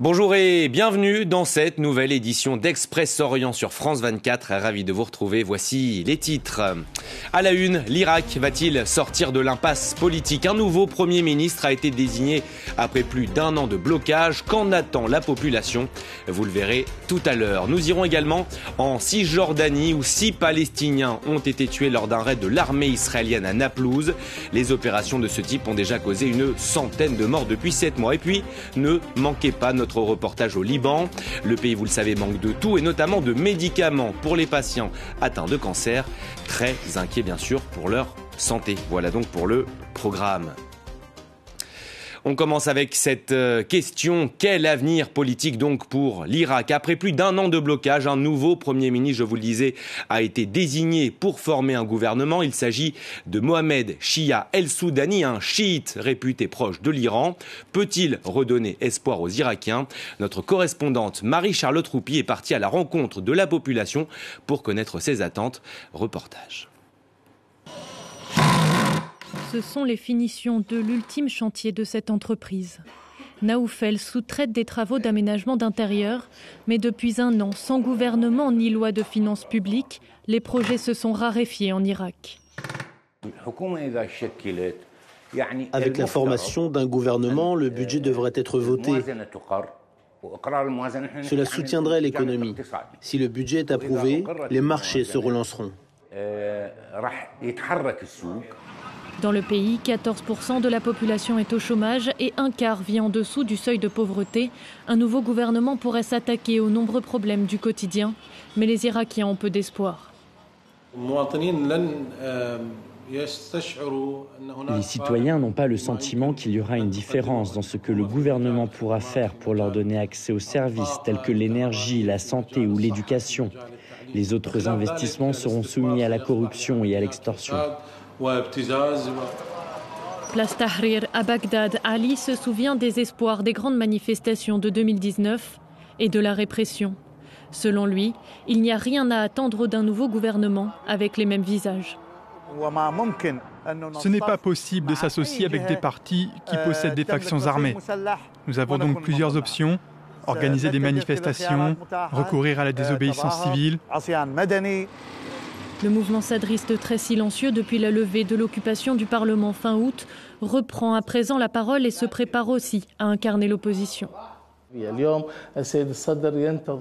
Bonjour et bienvenue dans cette nouvelle édition d'Express Orient sur France 24. Ravi de vous retrouver. Voici les titres. À la une, l'Irak va-t-il sortir de l'impasse politique? Un nouveau Premier ministre a été désigné après plus d'un an de blocage. Qu'en attend la population? Vous le verrez tout à l'heure. Nous irons également en Cisjordanie où six Palestiniens ont été tués lors d'un raid de l'armée israélienne à Naplouse. Les opérations de ce type ont déjà causé une centaine de morts depuis sept mois. Et puis, ne manquez pas notre reportage au Liban. Le pays, vous le savez, manque de tout et notamment de médicaments pour les patients atteints de cancer. Très inquiets bien sûr pour leur santé. Voilà donc pour le programme. On commence avec cette euh, question. Quel avenir politique donc pour l'Irak? Après plus d'un an de blocage, un nouveau Premier ministre, je vous le disais, a été désigné pour former un gouvernement. Il s'agit de Mohamed Shia El-Soudani, un chiite réputé proche de l'Iran. Peut-il redonner espoir aux Irakiens? Notre correspondante Marie-Charlotte Roupi est partie à la rencontre de la population pour connaître ses attentes. Reportage. Ce sont les finitions de l'ultime chantier de cette entreprise. Naoufel sous-traite des travaux d'aménagement d'intérieur, mais depuis un an, sans gouvernement ni loi de finances publiques, les projets se sont raréfiés en Irak. Avec la formation d'un gouvernement, le budget devrait être voté. Cela soutiendrait l'économie. Si le budget est approuvé, les marchés se relanceront. Dans le pays, 14% de la population est au chômage et un quart vit en dessous du seuil de pauvreté. Un nouveau gouvernement pourrait s'attaquer aux nombreux problèmes du quotidien, mais les Irakiens ont peu d'espoir. Les citoyens n'ont pas le sentiment qu'il y aura une différence dans ce que le gouvernement pourra faire pour leur donner accès aux services tels que l'énergie, la santé ou l'éducation. Les autres investissements seront soumis à la corruption et à l'extorsion. Place Tahrir à Bagdad, Ali se souvient des espoirs des grandes manifestations de 2019 et de la répression. Selon lui, il n'y a rien à attendre d'un nouveau gouvernement avec les mêmes visages. Ce n'est pas possible de s'associer avec des partis qui possèdent des factions armées. Nous avons donc plusieurs options organiser des manifestations, recourir à la désobéissance civile. Le mouvement sadriste très silencieux depuis la levée de l'occupation du Parlement fin août reprend à présent la parole et se prépare aussi à incarner l'opposition.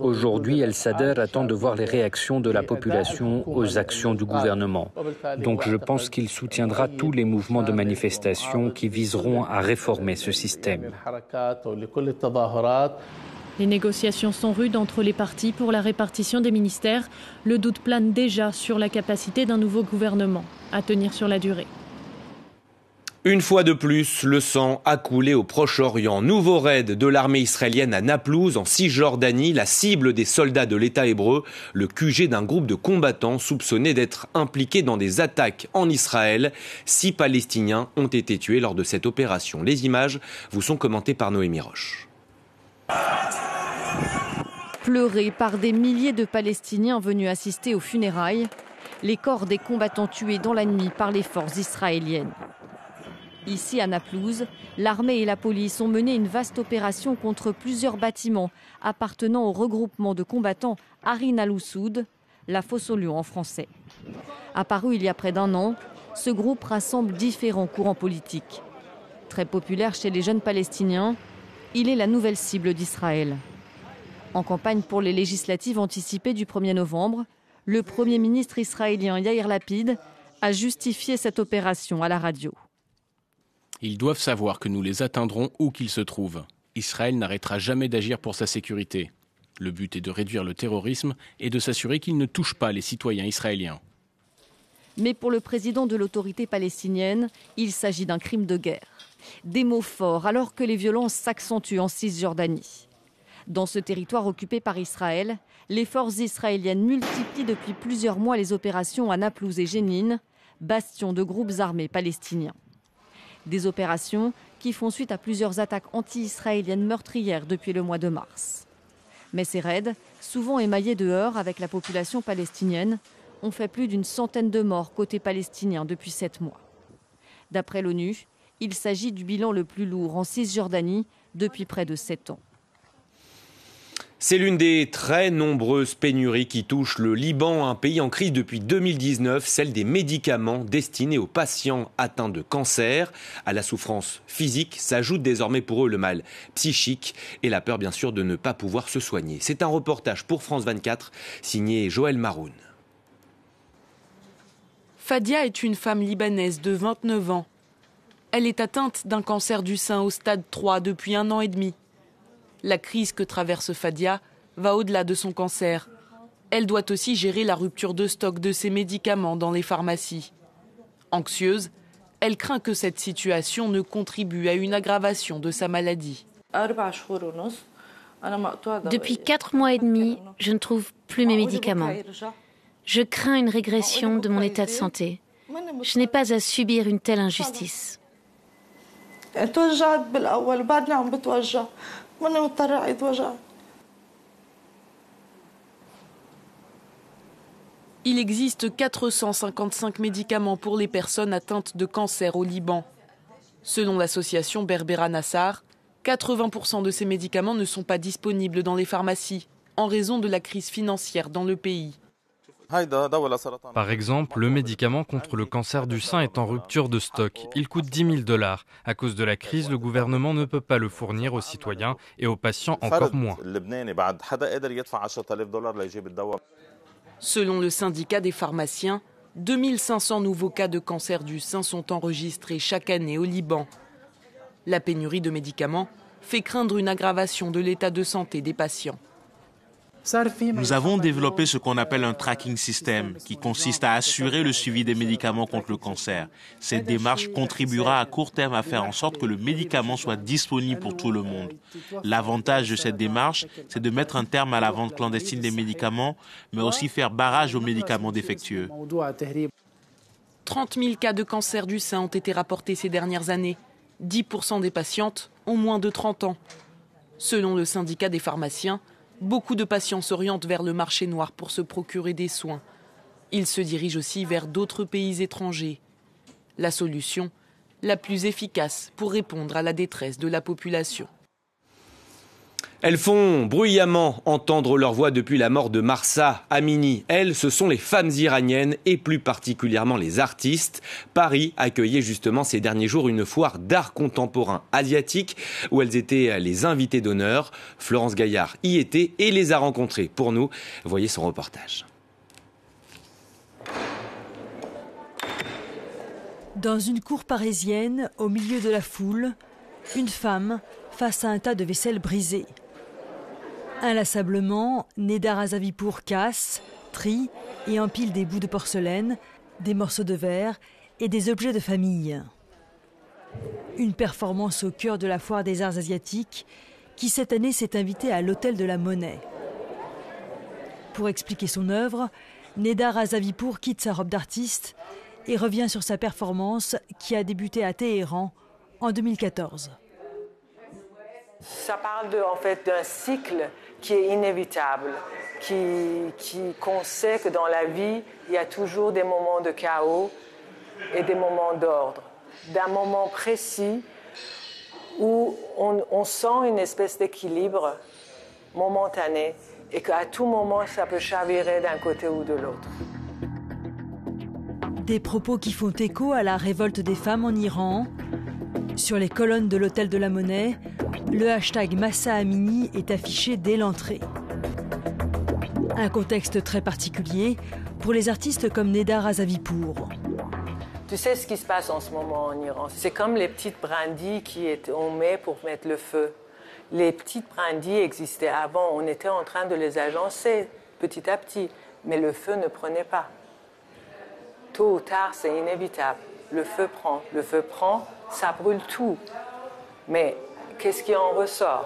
Aujourd'hui, El Sader attend de voir les réactions de la population aux actions du gouvernement. Donc je pense qu'il soutiendra tous les mouvements de manifestation qui viseront à réformer ce système. Les négociations sont rudes entre les partis pour la répartition des ministères. Le doute plane déjà sur la capacité d'un nouveau gouvernement à tenir sur la durée. Une fois de plus, le sang a coulé au Proche-Orient. Nouveau raid de l'armée israélienne à Naplouse, en Cisjordanie, la cible des soldats de l'État hébreu, le QG d'un groupe de combattants soupçonnés d'être impliqués dans des attaques en Israël. Six Palestiniens ont été tués lors de cette opération. Les images vous sont commentées par Noémie Roche. Pleurés par des milliers de Palestiniens venus assister aux funérailles, les corps des combattants tués dans la nuit par les forces israéliennes. Ici à Naplouse, l'armée et la police ont mené une vaste opération contre plusieurs bâtiments appartenant au regroupement de combattants Harin al-Oussoud, la fosse au en français. Apparu il y a près d'un an, ce groupe rassemble différents courants politiques. Très populaire chez les jeunes Palestiniens, il est la nouvelle cible d'Israël. En campagne pour les législatives anticipées du 1er novembre, le Premier ministre israélien Yair Lapid a justifié cette opération à la radio. Ils doivent savoir que nous les atteindrons où qu'ils se trouvent. Israël n'arrêtera jamais d'agir pour sa sécurité. Le but est de réduire le terrorisme et de s'assurer qu'il ne touche pas les citoyens israéliens. Mais pour le président de l'autorité palestinienne, il s'agit d'un crime de guerre. Des mots forts alors que les violences s'accentuent en Cisjordanie. Dans ce territoire occupé par Israël, les forces israéliennes multiplient depuis plusieurs mois les opérations à Naplouse et Jénine, bastions de groupes armés palestiniens. Des opérations qui font suite à plusieurs attaques anti-israéliennes meurtrières depuis le mois de mars. Mais ces raids, souvent émaillés de heurts avec la population palestinienne, ont fait plus d'une centaine de morts côté palestinien depuis sept mois. D'après l'ONU, il s'agit du bilan le plus lourd en Cisjordanie depuis près de sept ans. C'est l'une des très nombreuses pénuries qui touchent le Liban, un pays en crise depuis 2019, celle des médicaments destinés aux patients atteints de cancer. À la souffrance physique s'ajoute désormais pour eux le mal psychique et la peur bien sûr de ne pas pouvoir se soigner. C'est un reportage pour France 24 signé Joël Maroun. Fadia est une femme libanaise de 29 ans. Elle est atteinte d'un cancer du sein au stade 3 depuis un an et demi. La crise que traverse Fadia va au-delà de son cancer. Elle doit aussi gérer la rupture de stock de ses médicaments dans les pharmacies. Anxieuse, elle craint que cette situation ne contribue à une aggravation de sa maladie. Depuis quatre mois et demi, je ne trouve plus mes médicaments. Je crains une régression de mon état de santé. Je n'ai pas à subir une telle injustice. Il existe 455 médicaments pour les personnes atteintes de cancer au Liban. Selon l'association Berbera Nassar, 80% de ces médicaments ne sont pas disponibles dans les pharmacies en raison de la crise financière dans le pays. Par exemple, le médicament contre le cancer du sein est en rupture de stock. Il coûte 10 000 dollars. À cause de la crise, le gouvernement ne peut pas le fournir aux citoyens et aux patients encore moins. Selon le syndicat des pharmaciens, 2500 nouveaux cas de cancer du sein sont enregistrés chaque année au Liban. La pénurie de médicaments fait craindre une aggravation de l'état de santé des patients. Nous avons développé ce qu'on appelle un tracking system, qui consiste à assurer le suivi des médicaments contre le cancer. Cette démarche contribuera à court terme à faire en sorte que le médicament soit disponible pour tout le monde. L'avantage de cette démarche, c'est de mettre un terme à la vente clandestine des médicaments, mais aussi faire barrage aux médicaments défectueux. 30 000 cas de cancer du sein ont été rapportés ces dernières années. 10% des patientes ont moins de 30 ans. Selon le syndicat des pharmaciens, Beaucoup de patients s'orientent vers le marché noir pour se procurer des soins. Ils se dirigent aussi vers d'autres pays étrangers. La solution, la plus efficace pour répondre à la détresse de la population. Elles font bruyamment entendre leur voix depuis la mort de Marsa Amini. Elles, ce sont les femmes iraniennes et plus particulièrement les artistes. Paris accueillait justement ces derniers jours une foire d'art contemporain asiatique où elles étaient les invitées d'honneur. Florence Gaillard y était et les a rencontrées. Pour nous, voyez son reportage. Dans une cour parisienne, au milieu de la foule, une femme face à un tas de vaisselle brisée. Inlassablement, Nedar Azavipour casse, trie et empile des bouts de porcelaine, des morceaux de verre et des objets de famille. Une performance au cœur de la foire des arts asiatiques qui cette année s'est invitée à l'Hôtel de la Monnaie. Pour expliquer son œuvre, Nedar Azavipour quitte sa robe d'artiste et revient sur sa performance qui a débuté à Téhéran en 2014. Ça parle d'un cycle qui est inévitable, qui, qui, qu'on sait que dans la vie, il y a toujours des moments de chaos et des moments d'ordre. D'un moment précis où on, on sent une espèce d'équilibre momentané et qu'à tout moment, ça peut chavirer d'un côté ou de l'autre. Des propos qui font écho à la révolte des femmes en Iran. Sur les colonnes de l'Hôtel de la Monnaie, le hashtag Massa Amini est affiché dès l'entrée. Un contexte très particulier pour les artistes comme Nedar Azavipour. Tu sais ce qui se passe en ce moment en Iran C'est comme les petites brindilles qu'on met pour mettre le feu. Les petites brindilles existaient avant, on était en train de les agencer petit à petit, mais le feu ne prenait pas. Tôt ou tard, c'est inévitable. Le feu prend. Le feu prend, ça brûle tout. Mais qu'est-ce qui en ressort?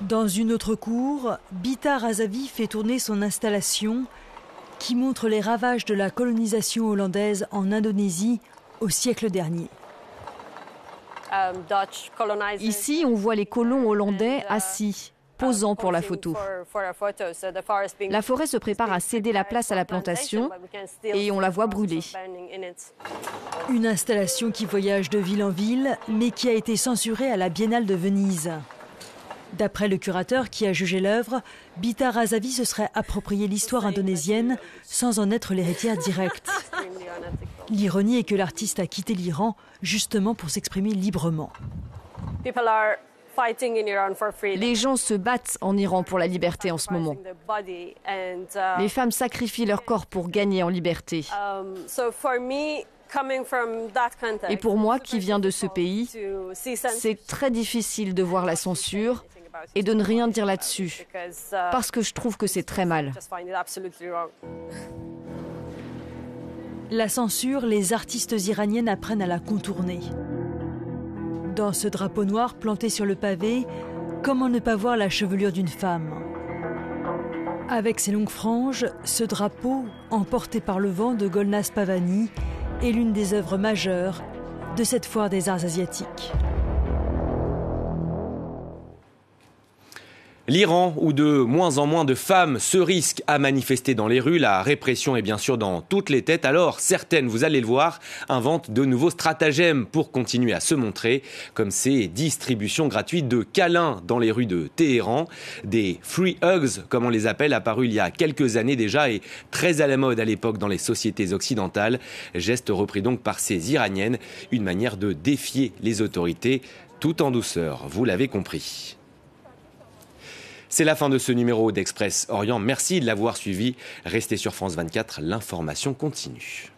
Dans une autre cour, Bita Razavi fait tourner son installation qui montre les ravages de la colonisation hollandaise en Indonésie au siècle dernier. Ici, on voit les colons hollandais assis, posant pour la photo. La forêt se prépare à céder la place à la plantation et on la voit brûler. Une installation qui voyage de ville en ville, mais qui a été censurée à la Biennale de Venise. D'après le curateur qui a jugé l'œuvre, Bita Razavi se serait approprié l'histoire indonésienne sans en être l'héritière directe. L'ironie est que l'artiste a quitté l'Iran justement pour s'exprimer librement. Les gens se battent en Iran pour la liberté en ce moment. Les femmes sacrifient leur corps pour gagner en liberté. Et pour moi, qui viens de ce pays, c'est très difficile de voir la censure et de ne rien dire là-dessus, parce que je trouve que c'est très mal. La censure, les artistes iraniennes apprennent à la contourner. Dans ce drapeau noir planté sur le pavé, comment ne pas voir la chevelure d'une femme Avec ses longues franges, ce drapeau, emporté par le vent de Golnas Pavani, est l'une des œuvres majeures de cette foire des arts asiatiques. L'Iran, où de moins en moins de femmes se risquent à manifester dans les rues, la répression est bien sûr dans toutes les têtes. Alors, certaines, vous allez le voir, inventent de nouveaux stratagèmes pour continuer à se montrer, comme ces distributions gratuites de câlins dans les rues de Téhéran, des free hugs, comme on les appelle, apparus il y a quelques années déjà et très à la mode à l'époque dans les sociétés occidentales. Geste repris donc par ces Iraniennes, une manière de défier les autorités, tout en douceur, vous l'avez compris. C'est la fin de ce numéro d'Express Orient. Merci de l'avoir suivi. Restez sur France 24, l'information continue.